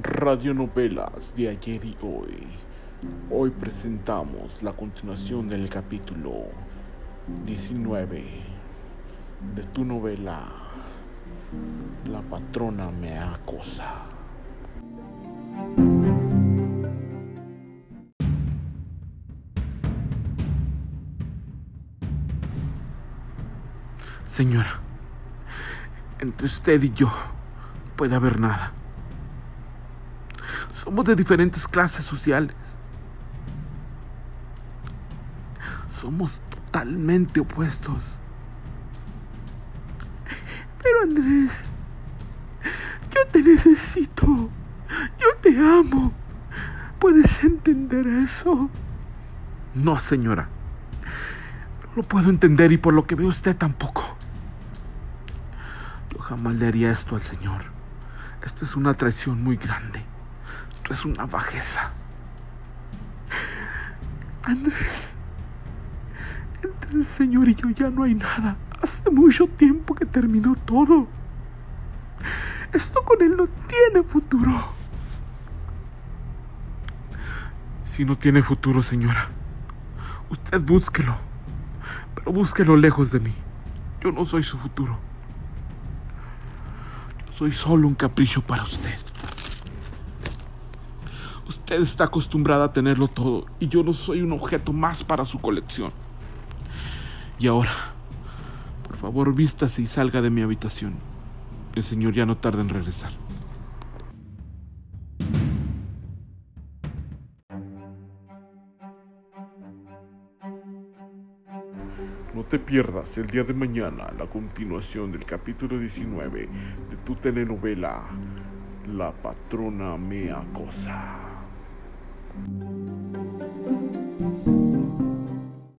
radionovelas de ayer y hoy. Hoy presentamos la continuación del capítulo 19 de tu novela La patrona me acosa. Señora, entre usted y yo puede haber nada. Somos de diferentes clases sociales. Somos totalmente opuestos. Pero Andrés, yo te necesito. Yo te amo. ¿Puedes entender eso? No, señora. No lo puedo entender y por lo que veo usted tampoco. Yo jamás le haría esto al Señor. Esto es una traición muy grande. Es una bajeza. Andrés, entre el Señor y yo ya no hay nada. Hace mucho tiempo que terminó todo. Esto con Él no tiene futuro. Si no tiene futuro, señora, usted búsquelo. Pero búsquelo lejos de mí. Yo no soy su futuro. Yo soy solo un capricho para usted. Usted está acostumbrada a tenerlo todo y yo no soy un objeto más para su colección. Y ahora, por favor, vístase y salga de mi habitación. El señor ya no tarda en regresar. No te pierdas el día de mañana la continuación del capítulo 19 de tu telenovela La patrona me acosa.